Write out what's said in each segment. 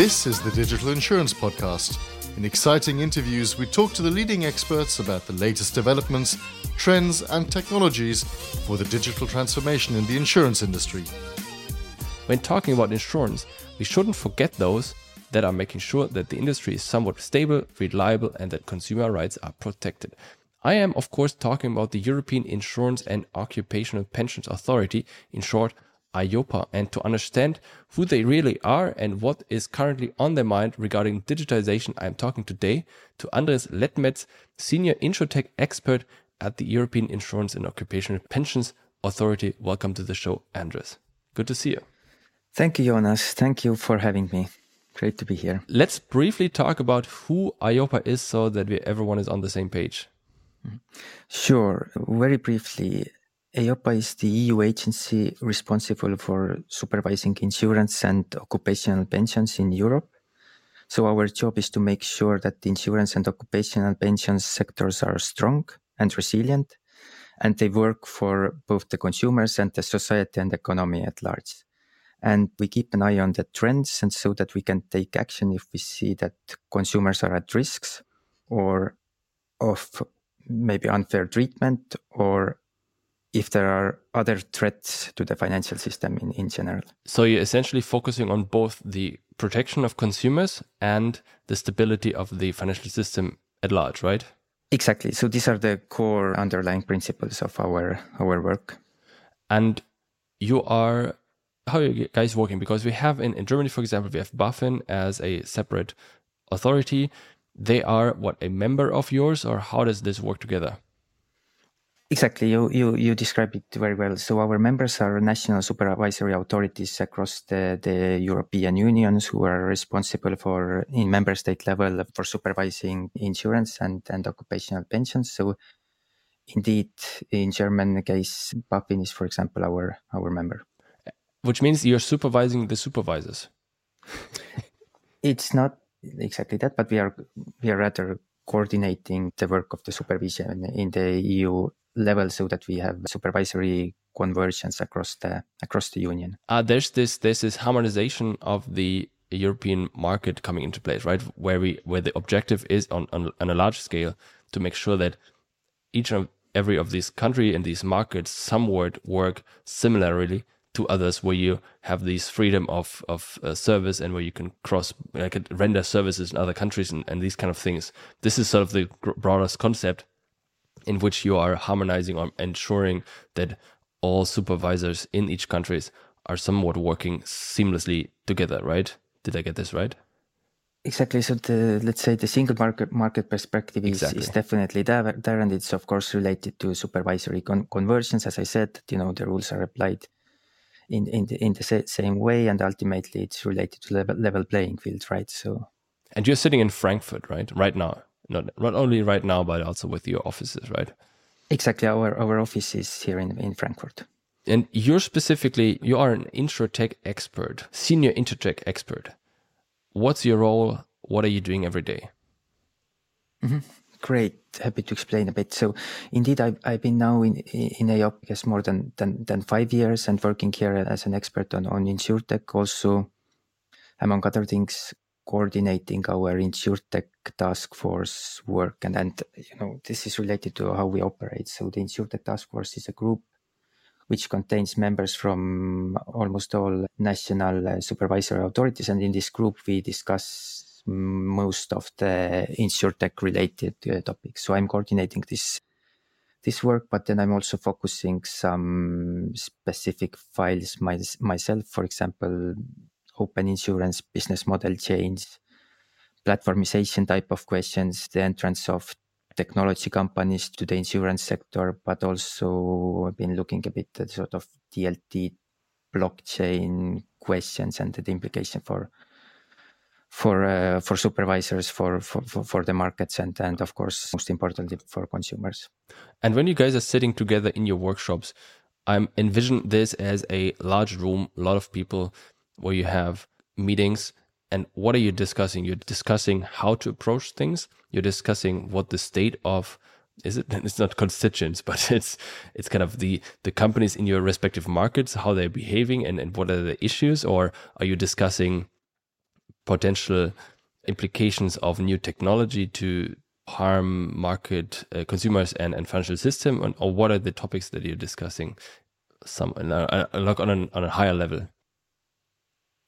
This is the Digital Insurance Podcast. In exciting interviews, we talk to the leading experts about the latest developments, trends, and technologies for the digital transformation in the insurance industry. When talking about insurance, we shouldn't forget those that are making sure that the industry is somewhat stable, reliable, and that consumer rights are protected. I am, of course, talking about the European Insurance and Occupational Pensions Authority, in short, EIOPA, and to understand who they really are and what is currently on their mind regarding digitization, I am talking today to Andres Lehtmets, Senior Insurtech Expert at the European Insurance and Occupational Pensions Authority. Welcome to the show, Andres. Good to see you. Thank you, Jonas. Thank you for having me. Great to be here. Let's briefly talk about who EIOPA is so that we, everyone is on the same page. Mm-hmm. Sure. Very briefly, EIOPA is the EU agency responsible for supervising insurance and occupational pensions in Europe. So our job is to make sure that the insurance and occupational pensions sectors are strong and resilient, and they work for both the consumers and the society and economy at large. And we keep an eye on the trends, and so that we can take action if we see that consumers are at risks or of maybe unfair treatment or if there are other threats to the financial system in, in general. So you're essentially focusing on both the protection of consumers and the stability of the financial system at large, right? Exactly. So these are the core underlying principles of our our work. And you are how are you guys working? Because we have in, in Germany, for example, we have BaFin as a separate authority. They are what a member of yours, or how does this work together? Exactly, you, you you described it very well. So our members are national supervisory authorities across the, the European unions who are responsible for in member state level for supervising insurance and, and occupational pensions. So indeed, in German case, BaFin is, for example, our our member. Which means you're supervising the supervisors. it's not exactly that, but we are we are rather coordinating the work of the supervision in the EU level so that we have supervisory conversions across the across the union. Uh, there's this there's this harmonization of the European market coming into place, right? Where we where the objective is on on, on a large scale to make sure that each of every of these country and these markets somewhat work similarly to others where you have these freedom of of uh, service and where you can cross like render services in other countries and, and these kind of things this is sort of the broadest concept in which you are harmonizing or ensuring that all supervisors in each countries are somewhat working seamlessly together, right? Did I get this right? Exactly. So the let's say the single market market perspective is, exactly. is definitely there, there, and it's of course related to supervisory con- conversions. As I said, you know the rules are applied in in the in the same way, and ultimately it's related to level level playing field, right? So. And you're sitting in Frankfurt, right? Right now not not only right now but also with your offices right exactly our our office is here in, in frankfurt and you're specifically you are an insurtech expert senior insurtech expert what's your role what are you doing every day? Mm-hmm. Great, happy to explain a bit. So, indeed, I've, I've been now in in EIOPA I guess more than, than than five years and working here as an expert on on insurtech. Also, among other things, coordinating our insurtech task force work. And and you know this is related to how we operate. So the insurtech task force is a group which contains members from almost all national uh, supervisory authorities. And in this group we discuss most of the insurtech related uh, topics. So i'm coordinating this this work but then i'm also focusing some specific files my, myself. For example open insurance business model change, platformization type of questions, the entrance of technology companies to the insurance sector, but also I've been looking a bit at sort of DLT blockchain questions and the implication for for uh, for supervisors for, for for the markets and and of course most importantly for consumers. And when you guys are sitting together in your workshops i'm envision this as a large room a lot of people where you have meetings and what are you discussing? You're discussing how to approach things. You're discussing what the state of is it it's not constituents but it's it's kind of the the companies in your respective markets how they're behaving and, and what are the issues or are you discussing potential implications of new technology to harm market uh, consumers and, and financial system and, or what are the topics that you're discussing some uh, like on, an, on a higher level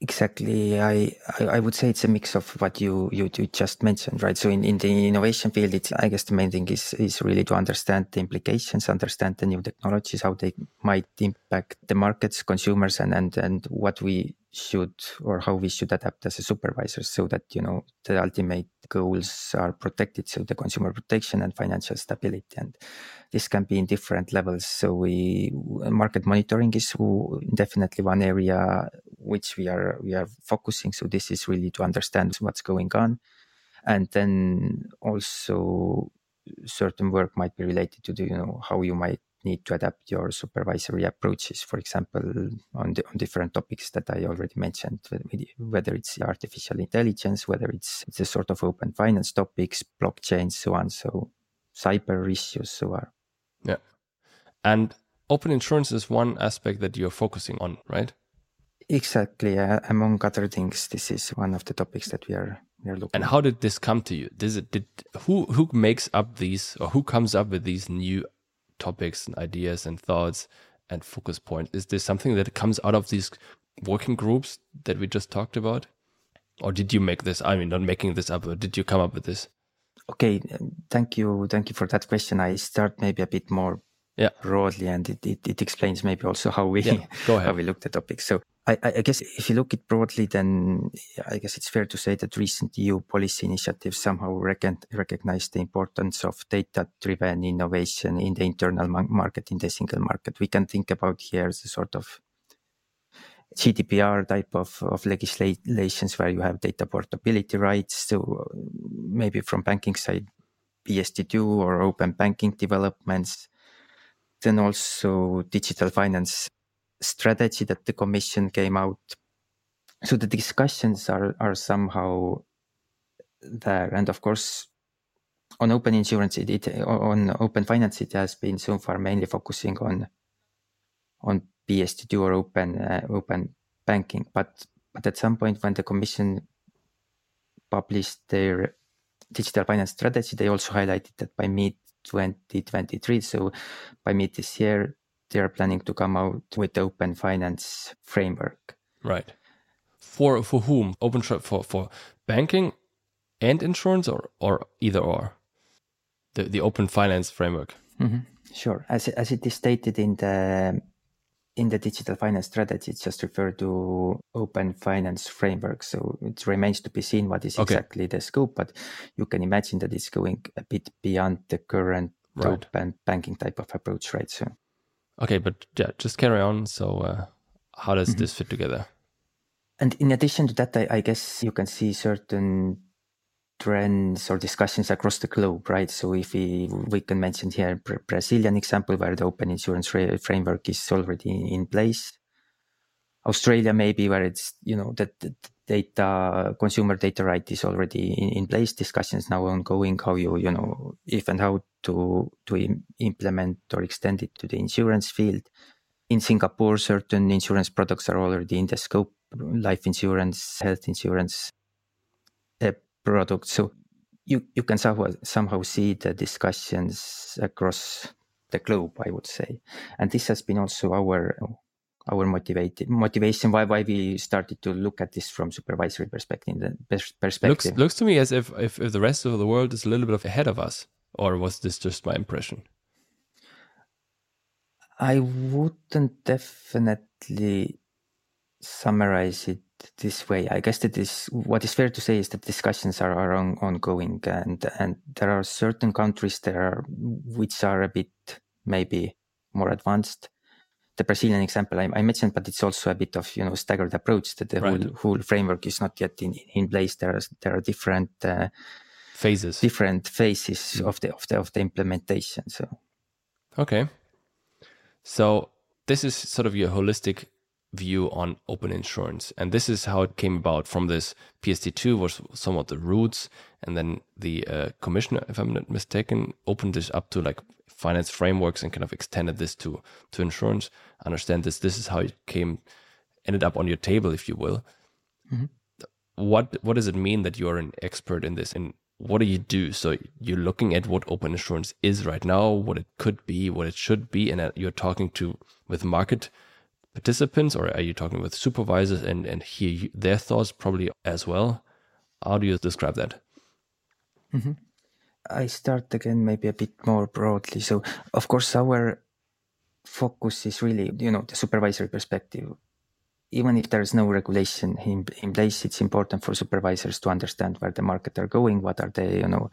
Exactly. I, I would say it's a mix of what you, you, you just mentioned, right? So in, in the innovation field, it's, I guess the main thing is, is really to understand the implications, understand the new technologies, how they might impact the markets, consumers, and, and, and what we should or how we should adapt as a supervisor so that, you know, the ultimate goals are protected. So the consumer protection and financial stability. And this can be in different levels. So we market monitoring is definitely one area which we are we are focusing. So this is really to understand what's going on, and then also certain work might be related to the you know how you might need to adapt your supervisory approaches, for example, on, the, on different topics that I already mentioned, whether it's artificial intelligence, whether it's, it's a sort of open finance topics, blockchain, so on. So cyber issues, so on. Yeah. And open insurance is one aspect that you're focusing on, right? Exactly. Uh, among other things, this is one of the topics that we are we are looking. And how did this come to you? Does it did who who makes up these or who comes up with these new topics and ideas and thoughts and focus points? Is this something that comes out of these working groups that we just talked about? Or did you make this? I mean, not making this up, but did you come up with this? Okay, uh, thank you, thank you for that question. I start maybe a bit more yeah. broadly, and it, it, it explains maybe also how we yeah, how we look at topics. So I, I, guess if you look it broadly, then I guess it's fair to say that recent EU policy initiatives somehow recognize the importance of data-driven innovation in the internal market, in the single market. We can think about here a sort of GDPR type of, of legislations where you have data portability rights. So maybe from banking side, PSD2 or open banking developments. Then also digital finance strategy that the commission came out. So the discussions are, are somehow there. And of course, on open insurance, it, it, on open finance, it has been so far mainly focusing on on PSD2 or open uh, open banking. But but at some point when the Commission published their digital finance strategy, they also highlighted that by mid 2023, so by mid this year, they are planning to come out with the open finance framework. Right. For for whom? Open for for banking and insurance, or or either or. The the open finance framework. Mm-hmm. Sure, as as it is stated in the in the digital finance strategy, it's just referred to open finance framework. So it remains to be seen what is okay. exactly the scope, but you can imagine that it's going a bit beyond the current right. open banking type of approach, right? So, okay, but yeah, just carry on. So, uh, how does mm-hmm. this fit together? And in addition to that, I, I guess you can see certain trends or discussions across the globe, right? So if we we can mention here Brazilian example where the open insurance framework is already in place. Australia maybe where it's you know that the data consumer data right is already in, in place. Discussions now ongoing how you you know if and how to to Im- implement or extend it to the insurance field. In Singapore, certain insurance products are already in the scope: life insurance, health insurance, uh, product. So you, you can somehow, somehow see the discussions across the globe, I would say. And this has been also our our motivated motivation why why we started to look at this from supervisory perspective perspective looks looks to me as if, if if the rest of the world is a little bit of ahead of us or was this just my impression i wouldn't definitely summarize it this way. I guess that is what is fair to say is that discussions are, are on, ongoing, and and there are certain countries there which are a bit maybe more advanced. The Brazilian example I, I mentioned, but it's also a bit of you know staggered approach that the right. whole whole framework is not yet in in place. There are there are different uh, phases, different phases mm. of the of the of the implementation. So, okay, so this is sort of your holistic view on open insurance. And this is how it came about from this PSD2 was somewhat the roots. And then the uh, commissioner, if I'm not mistaken, opened this up to like finance frameworks and kind of extended this to, to insurance. Understand this. This is how it came, ended up on your table, if you will. Mm-hmm. what what does it mean that you're an expert in this and what do you do so you're looking at what open insurance is right now what it could be what it should be and uh, you're talking to with market participants or are you talking with supervisors and and hear their thoughts probably as well how do you describe that mm-hmm. I start again maybe a bit more broadly so of course our focus is really you know the supervisory perspective even if there is no regulation in, in place, it's important for supervisors to understand where the market are going, what are the, you know,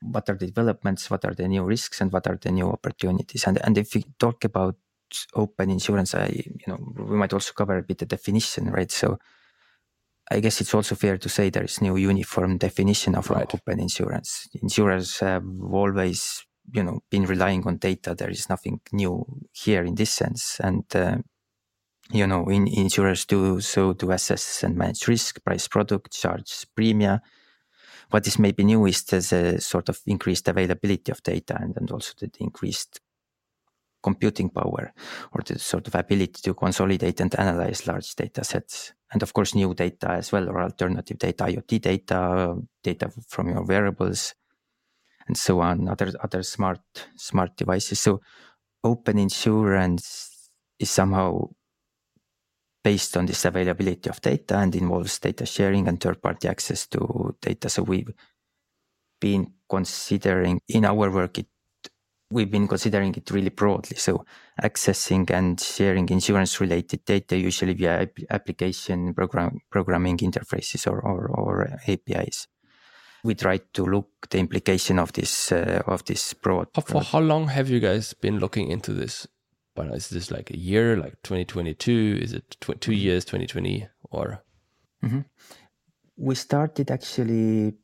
what are the developments, what are the new risks, and what are the new opportunities. And and if we talk about open insurance, I you know we might also cover a bit the definition, right? So I guess it's also fair to say there is no uniform definition of right. open insurance. Insurers have always you know been relying on data. There is nothing new here in this sense, and uh, you know, in, insurers do so to assess and manage risk, price product, charge premium. What is maybe new is the sort of increased availability of data and, and also the increased computing power or the sort of ability to consolidate and analyze large data sets. And of course, new data as well, or alternative data, IoT data, data from your wearables, and so on, other, other smart, smart devices. So open insurance is somehow based on this availability of data and involves data sharing and third party access to data. So we've been considering in our work, it, we've been considering it really broadly. So accessing and sharing insurance related data, usually via application program, programming interfaces or, or, or APIs. We try to look the implication of this uh, of this broad. For how long have you guys been looking into this? but is this like a year, like 2022? Is it tw- two mm-hmm. years, 2020, or? Mm-hmm. We started actually,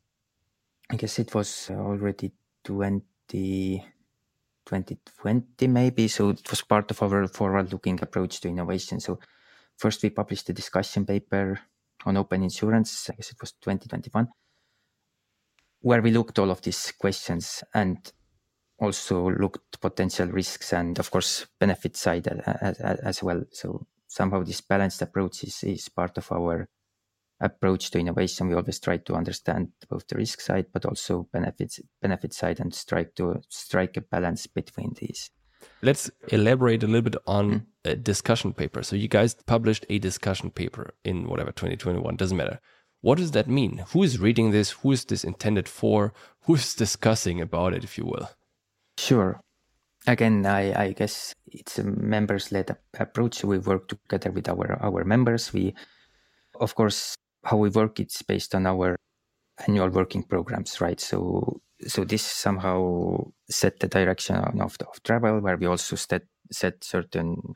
I guess it was already 20, 2020 maybe. So it was part of our forward-looking approach to innovation. So first we published a discussion paper on open insurance. I guess it was 2021, where we looked all of these questions and also looked potential risks and of course benefit side as, as well. So somehow this balanced approach is, is part of our approach to innovation. We always try to understand both the risk side, but also benefits benefit side, and strike to strike a balance between these. Let's elaborate a little bit on mm. a discussion paper. So you guys published a discussion paper in whatever 2021 doesn't matter. What does that mean? Who is reading this? Who is this intended for? Who's discussing about it, if you will? Sure. Again, I, I guess it's a members-led approach. We work together with our our members. We, of course, how we work it's based on our annual working programs, right? So so this somehow set the direction of, of travel, where we also set set certain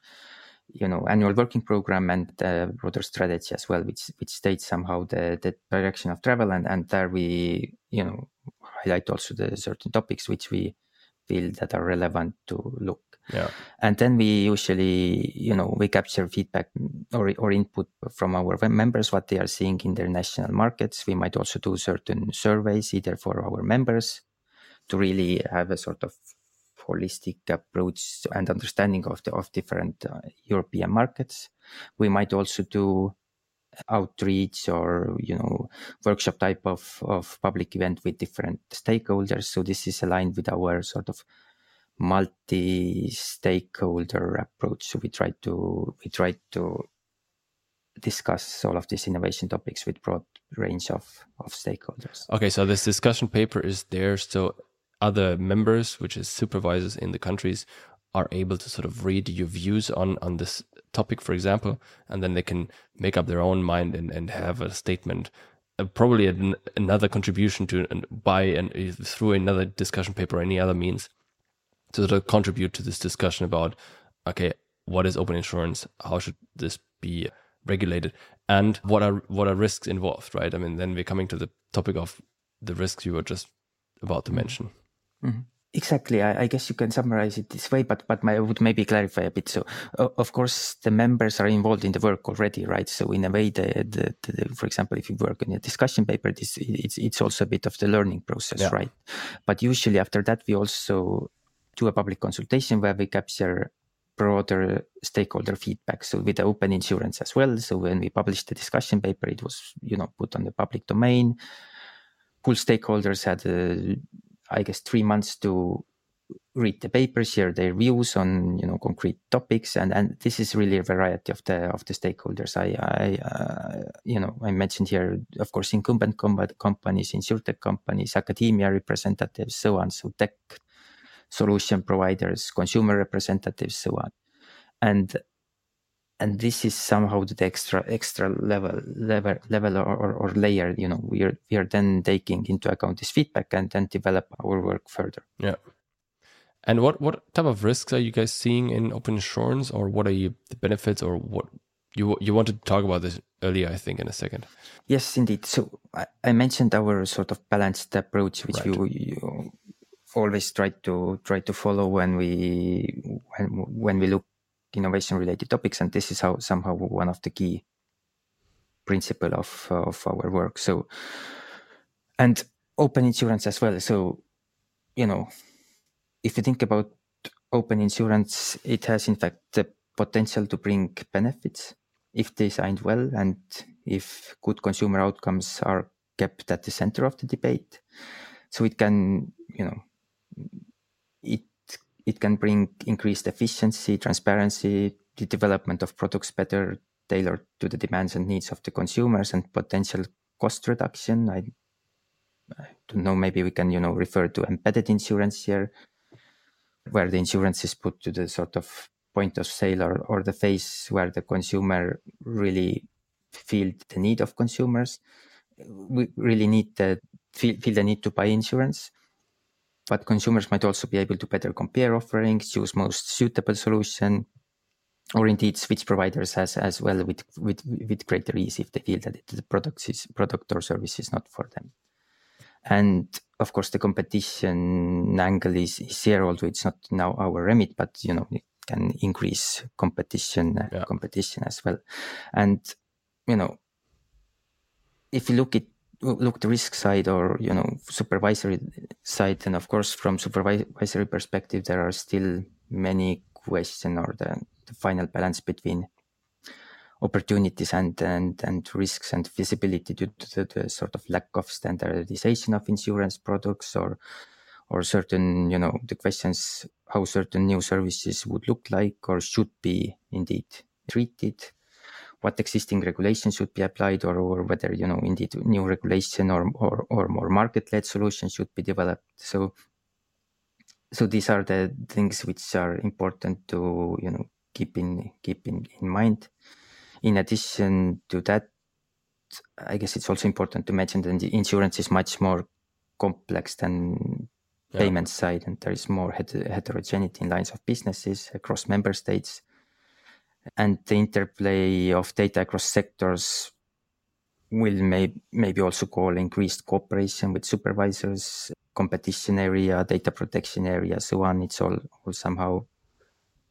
you know annual working program and uh, broader strategy as well which which states somehow the the direction of travel and and there we you know highlight also the certain topics which we feel that are relevant to look. Yeah. And then we usually, you know, we capture feedback or, or input from our members, what they are seeing in their national markets. We might also do certain surveys either for our members to really have a sort of holistic approach and understanding of the of different uh, European markets. We might also do outreach or you know workshop type of of public event with different stakeholders so this is aligned with our sort of multi-stakeholder approach. So we try to we try to discuss all of these innovation topics with broad range of of stakeholders. Okay so this discussion paper is there so other members which is supervisors in the countries are able to sort of read your views on on this topic, for example, and then they can make up their own mind and, and have a statement, uh, probably an, another contribution to and by and through another discussion paper or any other means to sort of contribute to this discussion about okay, what is open insurance? How should this be regulated? And what are what are risks involved, right? I mean, then we're coming to the topic of the risks you were just about to mention. Mm-hmm. Exactly. I, I, guess you can summarize it this way, but but I would maybe clarify a bit. So, uh, of course, the members are involved in the work already, right? So, in a way, the, the, the for example, if you work on a discussion paper, this it's it's also a bit of the learning process, yeah. right? But usually after that, we also do a public consultation where we capture broader stakeholder feedback. So with the open insurance as well. So when we published the discussion paper, it was you know put on the public domain. Full stakeholders had, uh, I guess, three months to read the paper, share their views on you know concrete topics, and and this is really a variety of the of the stakeholders. I I uh, you know I mentioned here, of course, incumbent com- companies, insurtech companies, academia representatives, so on. So tech solution providers, consumer representatives, so on, and and this is somehow the extra extra level level level or, or, or, layer you know we are we are then taking into account this feedback and then develop our work further yeah and what what type of risks are you guys seeing in open insurance, or what are you, the benefits, or what you you wanted to talk about this earlier? I think in a second. Yes, indeed. So I, I mentioned our sort of balanced approach, which right. we you always try to try to follow when we when, when we look innovation related topics, and this is how somehow one of the key principle of of our work. So and open insurance as well. So you know if you think about open insurance, it has in fact the potential to bring benefits if designed well and if good consumer outcomes are kept at the center of the debate. So it can, you know, it it can bring increased efficiency, transparency, the development of products better tailored to the demands and needs of the consumers, and potential cost reduction. I, I don't know. Maybe we can, you know, refer to embedded insurance here, where the insurance is put to the sort of point of sale or, or the phase where the consumer really feel the need of consumers we really need the feel, feel the need to buy insurance but consumers might also be able to better compare offerings choose most suitable solution or indeed switch providers as as well with with with greater ease if they feel that the product is product or service is not for them and of course, the competition angle is, is here, although it's not now our remit, but you know, it can increase competition, uh, yeah. competition as well. And you know, if you look at look the risk side or you know supervisory side, and of course from supervisory perspective, there are still many questions or the, the final balance between opportunities and, and, and risks and visibility due to the sort of lack of standardization of insurance products or or certain you know the questions how certain new services would look like or should be indeed treated what existing regulations should be applied or, or whether you know indeed new regulation or or, or more market-led solutions should be developed. So so these are the things which are important to you know keep in keep in, in mind. In addition to that, I guess it's also important to mention that the insurance is much more complex than yeah. payment side, and there is more heterogeneity in lines of businesses across member states, and the interplay of data across sectors will may, maybe also call increased cooperation with supervisors, competition area, data protection area, so on. It's all, all somehow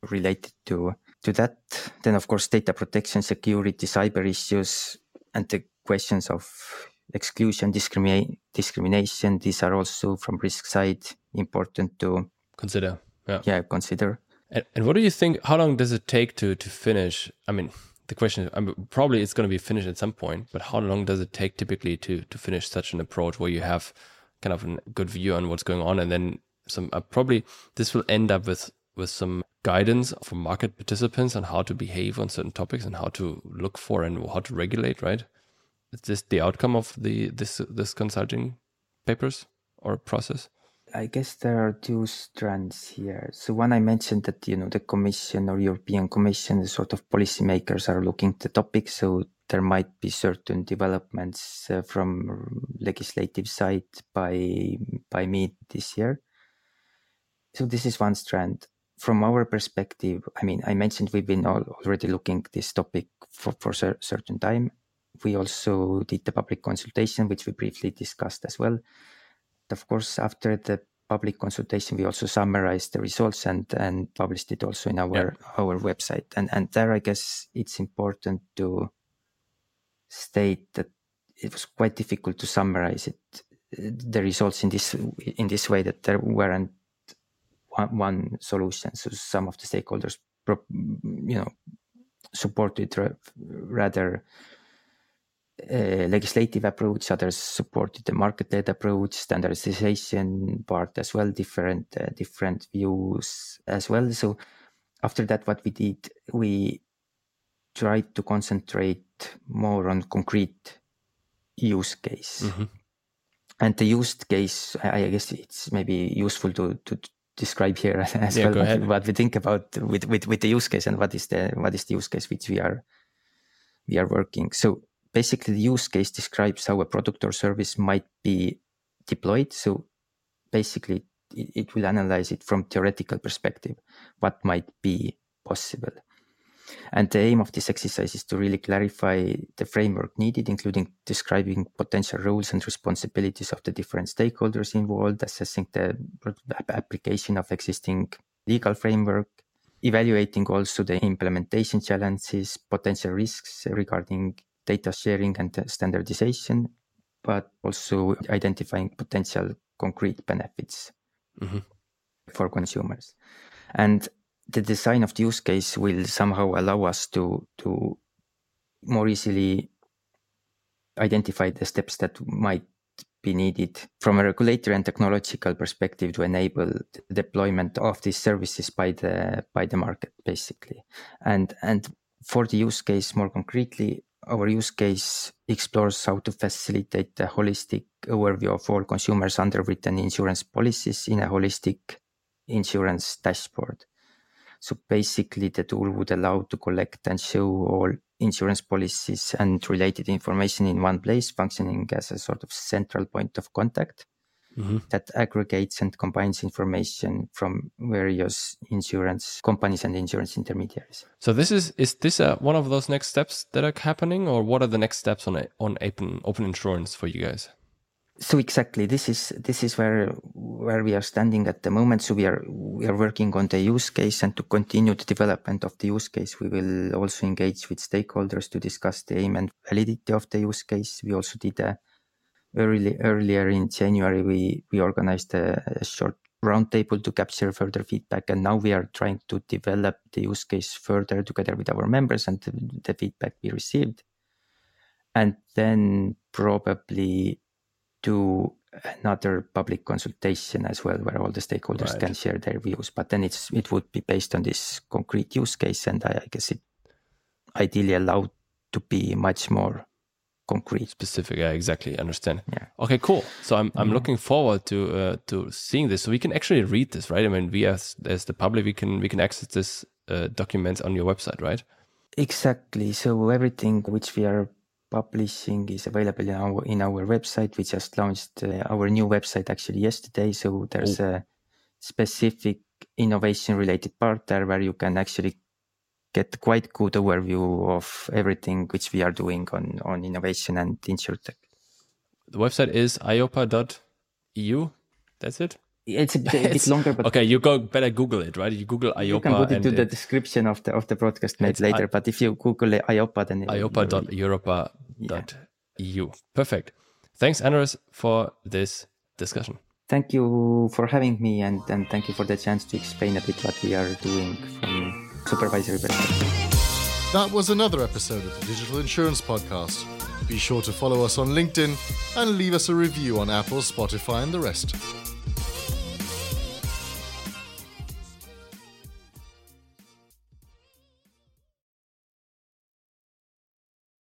related to to that. Then, of course, data protection, security, cyber issues, and the questions of exclusion, discriminate, discrimination. These are also from risk side important to consider. Yeah, yeah, consider. And, and what do you think? How long does it take to to finish? I mean, the question is, I mean, probably it's going to be finished at some point, but how long does it take typically to to finish such an approach where you have kind of a good view on what's going on, and then some uh, probably this will end up with with some guidance for market participants on how to behave on certain topics and how to look for and how to regulate, right? Is this the outcome of the this this consulting papers or process? I guess there are two strands here. So one I mentioned that you know the Commission or European Commission, the sort of policymakers are looking at the topic. So there might be certain developments uh, from legislative side by by mid this year. So this is one strand from our perspective, I mean, I mentioned we've been already looking this topic for for a certain time. We also did the public consultation, which we briefly discussed as well. Of course, after the public consultation, we also summarized the results and and published it also in our yeah. our website. And and there, I guess it's important to state that it was quite difficult to summarize it the results in this in this way that there weren't one, one solution. So some of the stakeholders you know, supported rather uh, legislative approach, others supported the market-led approach, standardization part as well, different uh, different views as well. So after that, what we did, we tried to concentrate more on concrete use case. Mm-hmm. And the use case, I guess it's maybe useful to, to describe here as yeah, well what, what, we think about with, with, with the use case and what is the what is the use case which we are we are working. So basically the use case describes how a product or service might be deployed. So basically it, it will analyze it from theoretical perspective, what might be possible. And the aim of this exercise is to really clarify the framework needed, including describing potential roles and responsibilities of the different stakeholders involved, assessing the application of existing legal framework, evaluating also the implementation challenges, potential risks regarding data sharing and standardization, but also identifying potential concrete benefits mm-hmm. for consumers. And the design of the use case will somehow allow us to to more easily identify the steps that might be needed from a regulatory and technological perspective to enable the deployment of these services by the by the market basically and and for the use case more concretely our use case explores how to facilitate a holistic overview of all consumers underwritten insurance policies in a holistic insurance dashboard. So basically, the tool would allow to collect and show all insurance policies and related information in one place, functioning as a sort of central point of contact mm-hmm. that aggregates and combines information from various insurance companies and insurance intermediaries. So this is is this uh, one of those next steps that are happening, or what are the next steps on on open open insurance for you guys? so exactly this is this is where where we are standing at the moment so we are we are working on the use case and to continue the development of the use case we will also engage with stakeholders to discuss the aim and validity of the use case we also did a early earlier in january we we organized a, a short roundtable to capture further feedback and now we are trying to develop the use case further together with our members and the, the feedback we received and then probably do another public consultation as well where all the stakeholders right. can share their views but then it's it would be based on this concrete use case and i, I guess it ideally allowed to be much more concrete. Specific yeah exactly understand. Yeah. Okay cool. So i'm i'm yeah. looking forward to uh, to seeing this. So we can actually read this right? I mean we as as the public we can we can access this uh, document on your website right? Exactly. So everything which we are publishing is available in our in our website. We just launched uh, our new website actually yesterday, so there's oh. a specific innovation related part there where you can actually get quite good overview of everything which we are doing on on innovation and insurtech. The website is eiopa.eu. That's it. It's a bit, a bit longer, but okay, you go better Google it, right? You Google EIOPA. You can put it to the description of the of the broadcast made later. I, but if you Google EIOPA, then EIOPA.europa.eu. Yeah. Perfect. Thanks, Andres, for this discussion. Thank you for having me, and, and thank you for the chance to explain a bit what we are doing from supervisory. That was another episode of the Digital Insurance Podcast. Be sure to follow us on LinkedIn and leave us a review on Apple, Spotify, and the rest.